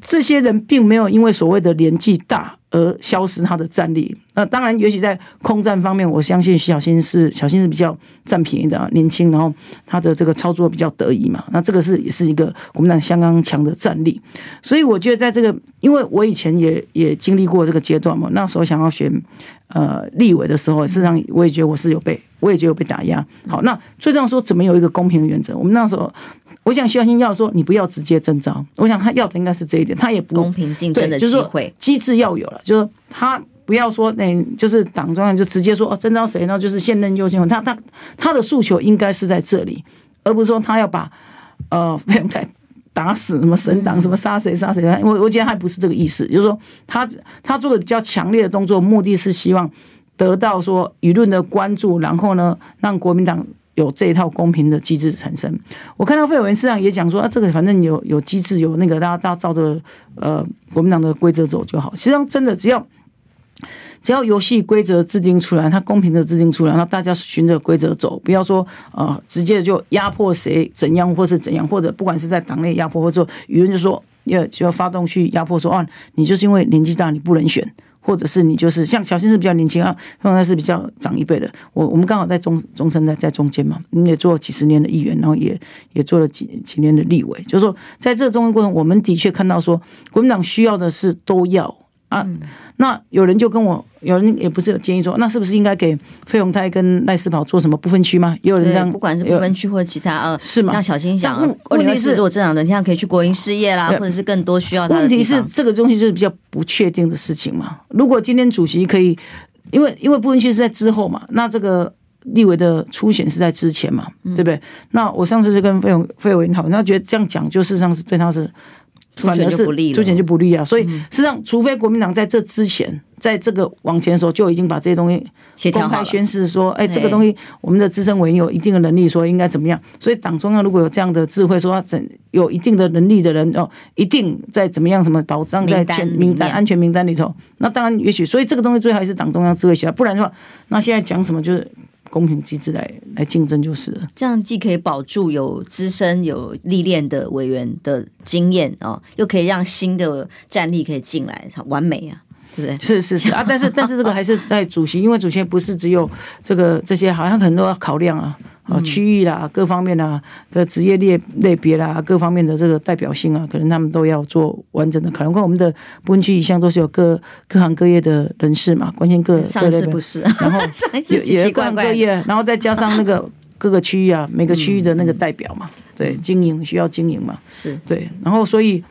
这些人并没有因为所谓的年纪大而消失他的战力。那当然，也许在空战方面，我相信小新是小新是比较占便宜的啊，年轻，然后他的这个操作比较得意嘛。那这个是也是一个国民党相当强的战力。所以我觉得，在这个，因为我以前也也经历过这个阶段嘛。那时候想要选呃立委的时候，事实上我也觉得我是有被，我也觉得被打压。好，那最重要说怎么有一个公平的原则？我们那时候。我想徐小新要说，你不要直接征召，我想他要的应该是这一点，他也不公平竞争的机会，机制要有了，就是他不要说那，就是党中央就直接说哦征召谁呢？就是现任优先，他他他的诉求应该是在这里，而不是说他要把呃费鸿泰打死什么神党什么杀谁杀谁，我我觉得还不是这个意思，就是说他他做的比较强烈的动作，目的是希望得到说舆论的关注，然后呢让国民党。有这一套公平的机制产生，我看到费委员市长也讲说啊，这个反正有有机制，有那个大家大家照着呃国民党的规则走就好。实际上，真的只要 只要游戏规则制定出来，它公平的制定出来，那大家循着规则走，不要说啊、呃、直接就压迫谁怎样或是怎样，或者不管是在党内压迫，或者舆论就说要就要发动去压迫说啊，你就是因为年纪大你不能选。或者是你就是像小新是比较年轻啊，凤山是比较长一辈的。我我们刚好在中中生在在中间嘛，你也做了几十年的议员，然后也也做了几几年的立委，就是说在这中间过程，我们的确看到说国民党需要的是都要。啊，那有人就跟我，有人也不是有建议说，那是不是应该给费鸿泰跟赖士葆做什么不分区吗？也有人这样，不管是不分区或者其他呃，是吗？要小新想，二零二四如果这两轮天可以去国营事业啦，或者是更多需要他的。问题是这个东西就是比较不确定的事情嘛。如果今天主席可以，因为因为不分区是在之后嘛，那这个立委的初选是在之前嘛，对不对？那我上次就跟费永费委员讨论，他觉得这样讲就事实上是对他是。反而是出钱就不利啊，所以实际上，除非国民党在这之前，在这个往前的时候就已经把这些东西公开宣示说，哎，这个东西我们的资深委员有一定的能力，说应该怎么样。所以党中央如果有这样的智慧，说怎有一定的能力的人哦，一定在怎么样什么保障在全名单安全名单里头，那当然也许，所以这个东西最好还是党中央智慧下，不然的话，那现在讲什么就是。公平机制来来竞争就是了，这样既可以保住有资深有历练的委员的经验哦，又可以让新的战力可以进来，完美啊，对不对？是是是啊，但是但是这个还是在主席，因为主席不是只有这个这些，好像很多要考量啊。啊，区域啦，各方面啊的职业类类别啦，各方面的这个代表性啊，可能他们都要做完整的考量。我们的不分区一向都是有各各行各业的人士嘛，关心各上次不是，然后 也也各行各业，然后再加上那个 各个区域啊，每个区域的那个代表嘛，对，经营需要经营嘛，是对，然后所以。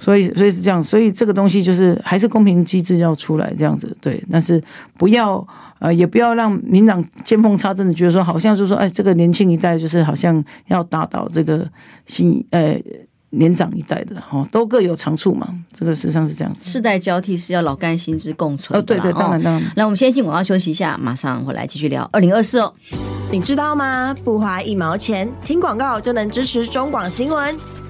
所以，所以是这样，所以这个东西就是还是公平机制要出来这样子，对。但是不要呃，也不要让民党见缝插针的觉得说，好像就是说，哎，这个年轻一代就是好像要打倒这个新呃年长一代的哦，都各有长处嘛。这个事实上是这样子。世代交替是要老干新枝共存。哦，对对，当然当然。那我们先进广告休息一下，马上回来继续聊二零二四哦。你知道吗？不花一毛钱，听广告就能支持中广新闻。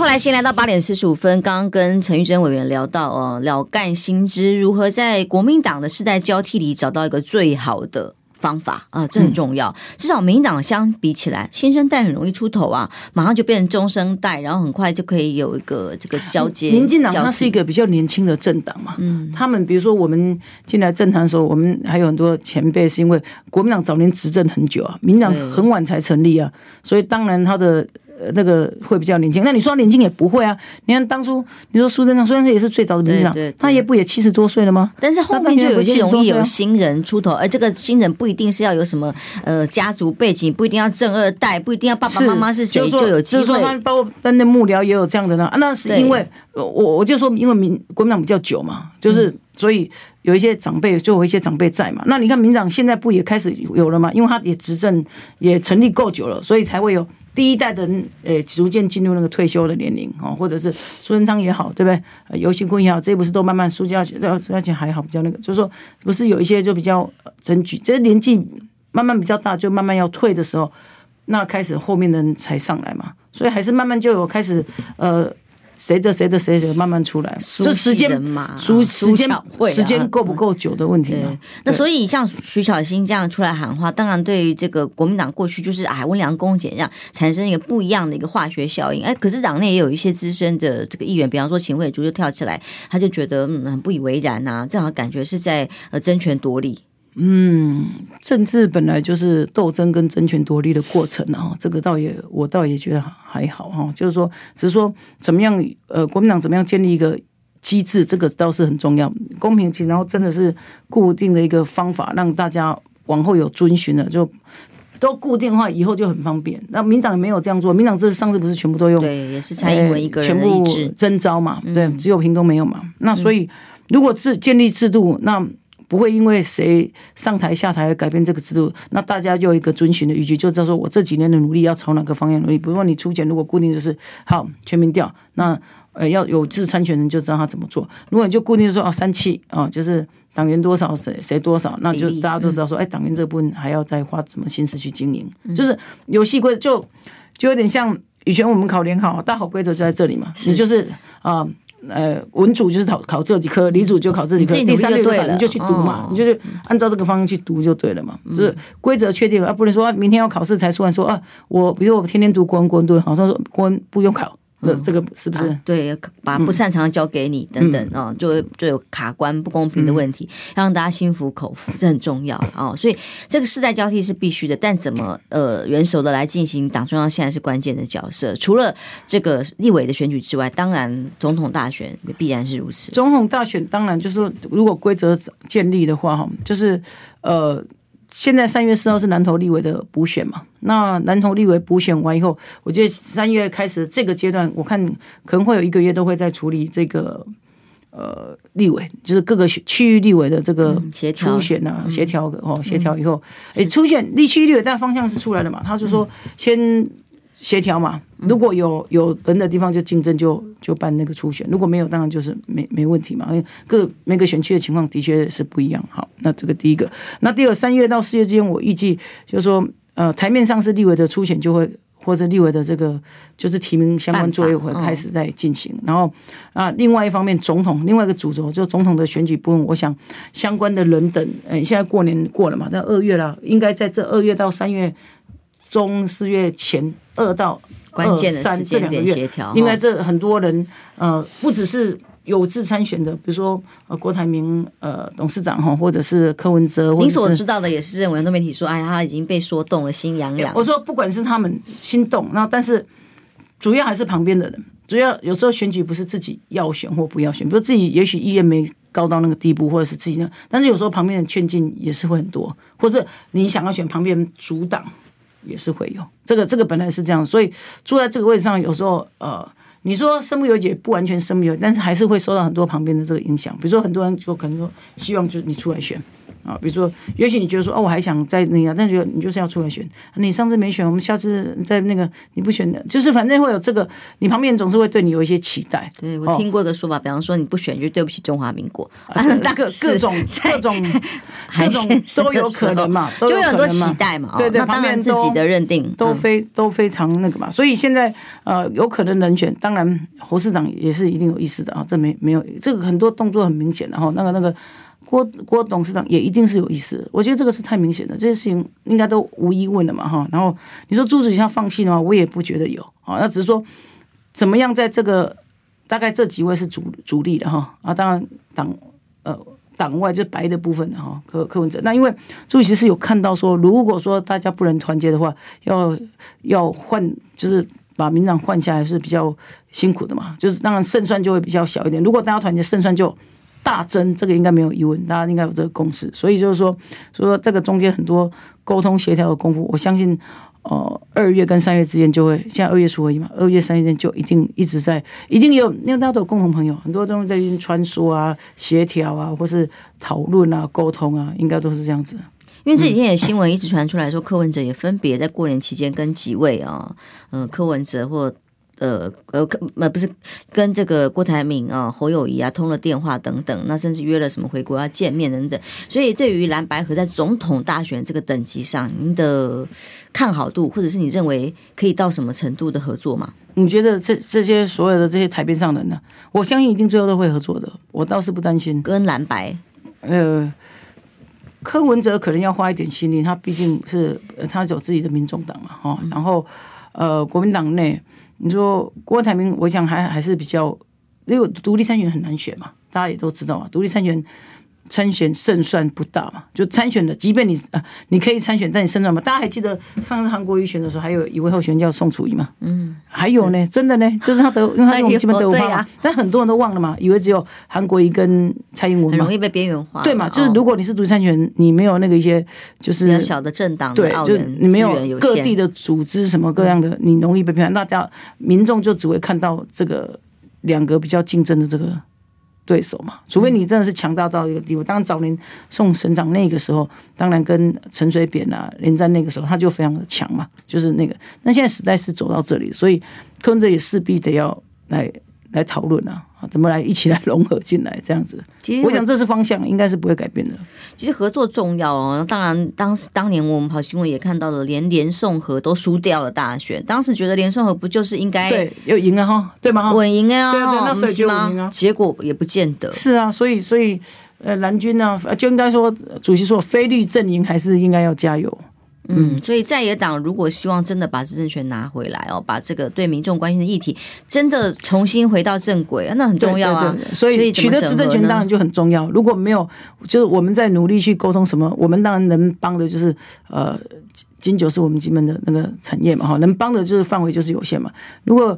回来，先来到八点四十五分。刚刚跟陈玉珍委员聊到哦，了干新知如何在国民党的世代交替里找到一个最好的方法啊，这很重要。至少民党相比起来，新生代很容易出头啊，马上就变成中生代，然后很快就可以有一个这个交接。民进党它是一个比较年轻的政党嘛，嗯，他们比如说我们进来政坛的时候，我们还有很多前辈是因为国民党早年执政很久啊，民党很晚才成立啊，所以当然他的。那个会比较年轻，那你说年轻也不会啊？你看当初你说苏贞昌，苏贞昌也是最早的民进党，他也不也七十多岁了吗？但是后面就有些容易有新人出头，而这个新人不一定是要有什么呃家族背景，不一定要正二代，不一定要爸爸妈妈是谁就有机会。就是说他包括担任幕僚也有这样的呢啊，那是因为我我就说因为民国民党比较久嘛，就是所以有一些长辈就有一些长辈在嘛。那你看民长现在不也开始有了吗？因为他也执政也成立够久了，所以才会有。第一代的人，诶，逐渐进入那个退休的年龄哦，或者是苏贞昌也好，对不对？游行坤也好，这不是都慢慢苏家苏家全还好，比较那个，就是说，不是有一些就比较争取，这年纪慢慢比较大，就慢慢要退的时候，那开始后面的人才上来嘛，所以还是慢慢就有开始，呃。谁的谁的谁谁慢慢出来，就时间嘛，时时间时间够不够久的问题。那所以像徐小新这样出来喊话，当然对于这个国民党过去就是哎温良恭俭让，产生一个不一样的一个化学效应。哎，可是党内也有一些资深的这个议员，比方说秦伟珠就跳起来，他就觉得嗯很不以为然呐，这样感觉是在呃争权夺利。嗯，政治本来就是斗争跟争权夺利的过程啊，这个倒也我倒也觉得还好哈，就是说，只是说怎么样，呃，国民党怎么样建立一个机制，这个倒是很重要，公平其实然后真的是固定的一个方法，让大家往后有遵循的，就都固定的话，以后就很方便。那民党也没有这样做，民党这上次不是全部都用，对，也是蔡英文一个人全部征召嘛，对，只有屏东没有嘛。那所以如果制建立制度，那不会因为谁上台下台而改变这个制度，那大家就有一个遵循的依据，就知道说我这几年的努力要朝哪个方向努力。比如说你出钱，如果固定就是好全民调，那呃，要有自参选人就知道他怎么做。如果你就固定说哦，三七啊，就是党员多少谁谁多少，那就大家都知道说，哎，党员这部分还要再花什么心思去经营，就是游戏规则就就有点像以前我们考联考，大好规则就在这里嘛，你就是啊。呃，文组就是考考这几科，理组就考这几科，第三类的你就去读嘛，你就是按照这个方向去读就对了嘛。就是规则确定，了，啊不能说明天要考试才出来说啊，我比如我天天读国文，国文读好像说国文不用考。那这个是不是、啊、对？把不擅长的交给你，等等啊、就会就有卡关不公平的问题，嗯、让大家心服口服，这很重要啊、哦。所以这个世代交替是必须的，但怎么呃元首的来进行，党中央现在是关键的角色。除了这个立委的选举之外，当然总统大选也必然是如此。总统大选当然就是说，如果规则建立的话，哈，就是呃。现在三月四号是南投立委的补选嘛？那南投立委补选完以后，我觉得三月开始这个阶段，我看可能会有一个月都会在处理这个呃立委，就是各个区域立委的这个初选啊，协调哦，协调以后，哎，初选立区立委，但方向是出来了嘛？他就说先。协调嘛，如果有有人的地方就竞争就就办那个初选，如果没有当然就是没没问题嘛。因为各每个选区的情况的确是不一样。好，那这个第一个，那第二三月到四月之间，我预计就是说，呃，台面上是立委的初选就会或者立委的这个就是提名相关作业会开始在进行。然后啊，另外一方面总统另外一个主轴就总统的选举部分，我想相关的人等，嗯，现在过年过了嘛，在二月了，应该在这二月到三月。中四月前二到二三这两个月，应该这很多人呃，不只是有志参选的，比如说呃郭台铭呃董事长哈，或者是柯文哲。您所知道的也是认为很多媒体说，哎，他已经被说动了，心痒痒。我说不管是他们心动，那但是主要还是旁边的人，主要有时候选举不是自己要选或不要选，比如自己也许意愿没高到那个地步，或者是自己呢，但是有时候旁边的劝进也是会很多，或者你想要选旁边人阻挡。也是会有这个，这个本来是这样，所以坐在这个位置上，有时候呃，你说身不由己，不完全身不由，但是还是会受到很多旁边的这个影响。比如说，很多人就可能说，希望就是你出来选。啊，比如说，也许你觉得说，哦，我还想再那样，但是觉得你就是要出来选。你上次没选，我们下次再那个，你不选的，就是反正会有这个，你旁边总是会对你有一些期待。对，我听过一个说法，比方说你不选就对不起中华民国，啊各 各种各种 各种都有可能嘛，就有很多期待嘛。对对，旁边自己的认定都非都非常那个嘛。所以现在呃，有可能人选，当然侯市长也是一定有意思的啊，这没没有这个很多动作很明显的哈，那个那个。郭郭董事长也一定是有意思，我觉得这个是太明显的，这些事情应该都无疑问了嘛哈。然后你说朱主席要放弃的话，我也不觉得有啊。那只是说怎么样在这个大概这几位是主主力的哈啊，当然党呃党外就白的部分哈柯柯文哲。那因为朱主席是有看到说，如果说大家不能团结的话，要要换就是把民党换下来是比较辛苦的嘛，就是当然胜算就会比较小一点。如果大家团结，胜算就大增，这个应该没有疑问，大家应该有这个共识。所以就是说，所以说这个中间很多沟通协调的功夫，我相信，呃，二月跟三月之间就会，现在二月初而已嘛，二月三月间就一定一直在，一定有，因为大家都有共同朋友，很多东西在穿梭啊、协调啊，或是讨论啊、沟通啊，应该都是这样子。因为这几天的新闻一直传出来说，柯文哲也分别在过年期间跟几位啊，嗯、柯文哲或。呃呃，呃不是跟这个郭台铭啊、侯友谊啊通了电话等等，那甚至约了什么回国要见面等等。所以对于蓝白合在总统大选这个等级上，您的看好度，或者是你认为可以到什么程度的合作吗？你觉得这这些所有的这些台边上的人呢？我相信一定最后都会合作的，我倒是不担心。跟蓝白，呃，柯文哲可能要花一点心力，他毕竟是他有自己的民众党嘛，哈，然后呃，国民党内。你说郭台铭，我想还还是比较，因为独立参选很难选嘛，大家也都知道啊，独立参选。参选胜算不大嘛，就参选的，即便你啊，你可以参选，但你胜算嘛。大家还记得上次韩国瑜选的时候，还有一位候选人叫宋楚瑜嘛？嗯，还有呢，真的呢，就是他得，因为他基本得五趴嘛。但很多人都忘了嘛，以为只有韩国瑜跟蔡英文嘛，很容易被边缘化。对嘛？就是如果你是独立参选，你没有那个一些就是小的政党，对，就你没有各地的组织什么各样的，你容易被偏。那大家民众就只会看到这个两个比较竞争的这个。对手嘛，除非你真的是强大到一个地步。当然早年宋省长那个时候，当然跟陈水扁啊连战那个时候，他就非常的强嘛，就是那个。那现在时代是走到这里，所以柯文哲也势必得要来来讨论啊，怎么来一起来融合进来这样子。其实我想这是方向，应该是不会改变的。其实合作重要哦。当然，当时当年我们跑新闻也看到了，连连宋合都输掉了大选。当时觉得连宋合不就是应该对又赢了哈，对吗？稳赢啊，对对，那所以就赢啊。结果也不见得。是啊，所以所以呃，蓝军呢，就应该说，主席说，非绿阵营还是应该要加油。嗯，所以在野党如果希望真的把执政权拿回来哦，把这个对民众关心的议题真的重新回到正轨，那很重要啊。对对对，所以取得执政权当然就很重要。如果没有，就是我们在努力去沟通什么，我们当然能帮的就是呃，金九是我们金门的那个产业嘛，哈，能帮的就是范围就是有限嘛。如果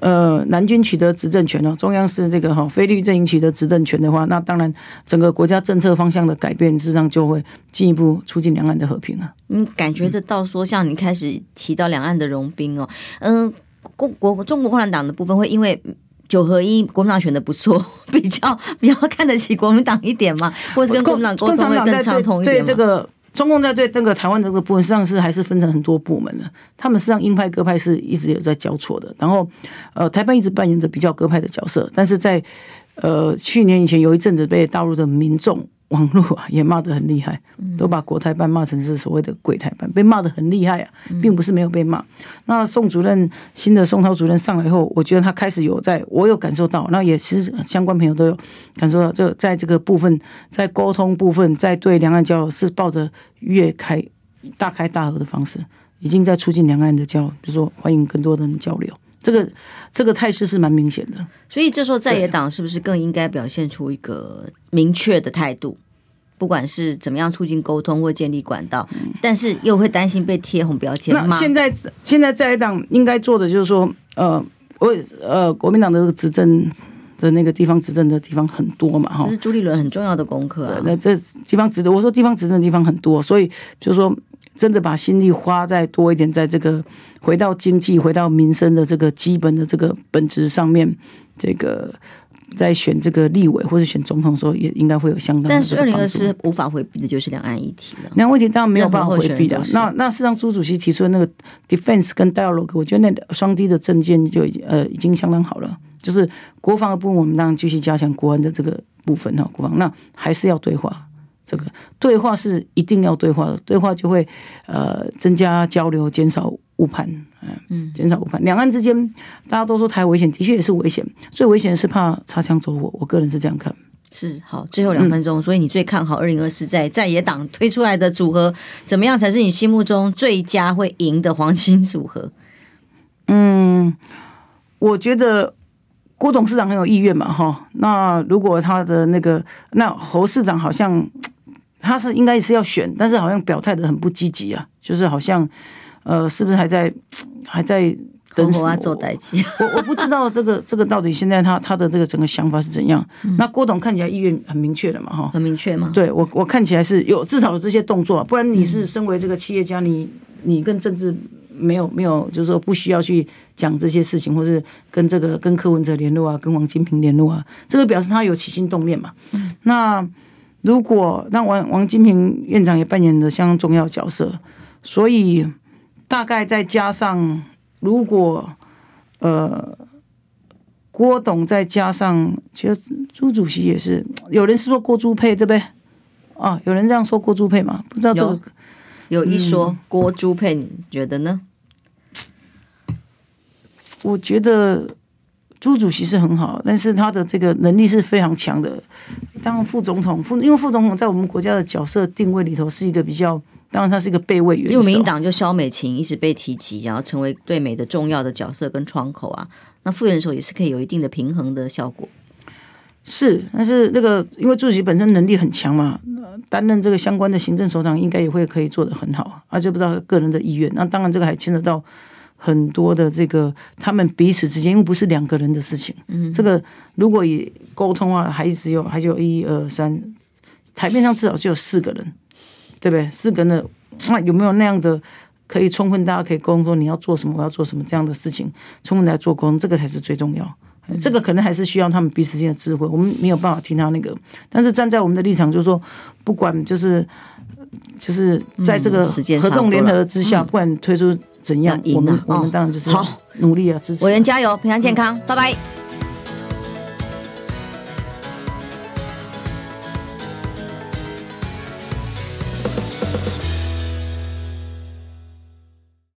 呃，南军取得执政权了，中央是这个哈非绿阵营取得执政权的话，那当然整个国家政策方向的改变，事实上就会进一步促进两岸的和平啊。你感觉得到说，像你开始提到两岸的融冰哦，嗯，国国中国共产党的部分会因为九合一国民党选的不错，比较比较看得起国民党一点嘛，或者是跟国民党沟通会更畅通一点吗？中共在对那个台湾这个部分，实际上是还是分成很多部门的。他们实际上鹰派鸽派是一直有在交错的。然后，呃，台湾一直扮演着比较鸽派的角色，但是在呃去年以前有一阵子被大陆的民众。网络啊也骂得很厉害，都把国台办骂成是所谓的鬼台办，被骂得很厉害啊，并不是没有被骂。那宋主任新的宋涛主任上来以后，我觉得他开始有在，我有感受到，那也其实相关朋友都有感受到，这在这个部分，在沟通部分，在对两岸交流是抱着越开大开大合的方式，已经在促进两岸的交流，比如说欢迎更多的人交流。这个这个态势是蛮明显的，所以这时候在野党是不是更应该表现出一个明确的态度？不管是怎么样促进沟通或建立管道，但是又会担心被贴红标签吗？那现在现在在野党应该做的就是说，呃，我呃国民党的执政的那个地方执政的地方很多嘛，哈，这是朱立伦很重要的功课啊。那这地方执政，我说地方执政的地方很多，所以就是说。真的把心力花再多一点，在这个回到经济、回到民生的这个基本的这个本质上面，这个在选这个立委或者选总统的时候，也应该会有相当。但是二零二四无法回避的就是两岸议题了。两岸议题当然没有办法回避的。那那事实上，朱主席提出的那个 defense 跟 dialogue，我觉得那双低的政见就已经呃已经相当好了。就是国防的部分，我们当然继续加强国安的这个部分哈，国防那还是要对话。这个对话是一定要对话的，对话就会呃增加交流，减少误判，嗯，减少误判。两岸之间大家都说台危险，的确也是危险，最危险的是怕擦枪走火。我个人是这样看。是好，最后两分钟，嗯、所以你最看好二零二四在在野党推出来的组合，怎么样才是你心目中最佳会赢的黄金组合？嗯，我觉得。郭董事长很有意愿嘛，哈。那如果他的那个，那侯市长好像他是应该是要选，但是好像表态的很不积极啊，就是好像呃，是不是还在 还在等死我？做代志。我我不知道这个这个到底现在他他的这个整个想法是怎样。嗯、那郭董看起来意愿很明确的嘛，哈，很明确吗？对我我看起来是有至少有这些动作，不然你是身为这个企业家，你你跟政治。没有没有，就是说不需要去讲这些事情，或是跟这个跟柯文哲联络啊，跟王金平联络啊，这个表示他有起心动念嘛。嗯、那如果那王王金平院长也扮演的相当重要的角色，所以大概再加上如果呃郭董再加上，其实朱主席也是，有人是说郭朱配对不对？啊，有人这样说郭朱配嘛？不知道这个。有一说郭朱配，你觉得呢？我觉得朱主席是很好，但是他的这个能力是非常强的。当副总统，副因为副总统在我们国家的角色定位里头是一个比较，当然他是一个备位元首。因为民进党就萧美琴一直被提及，然后成为对美的重要的角色跟窗口啊。那副元首也是可以有一定的平衡的效果。是，但是那个因为主席本身能力很强嘛，担任这个相关的行政首长应该也会可以做得很好，而且不知道个人的意愿。那当然这个还牵扯到很多的这个他们彼此之间，因为不是两个人的事情。嗯，这个如果以沟通啊，还只有还有一二三，台面上至少就有四个人，对不对？四个人的那有没有那样的可以充分大家可以沟通说你要做什么，我要做什么这样的事情，充分来做沟通，这个才是最重要。这个可能还是需要他们彼此间的智慧，我们没有办法听他那个。但是站在我们的立场，就是说，不管就是就是在这个合纵联合之下，不管推出怎样，我们我们当然就是好努力啊，支持。委员加油，平安健康，拜拜。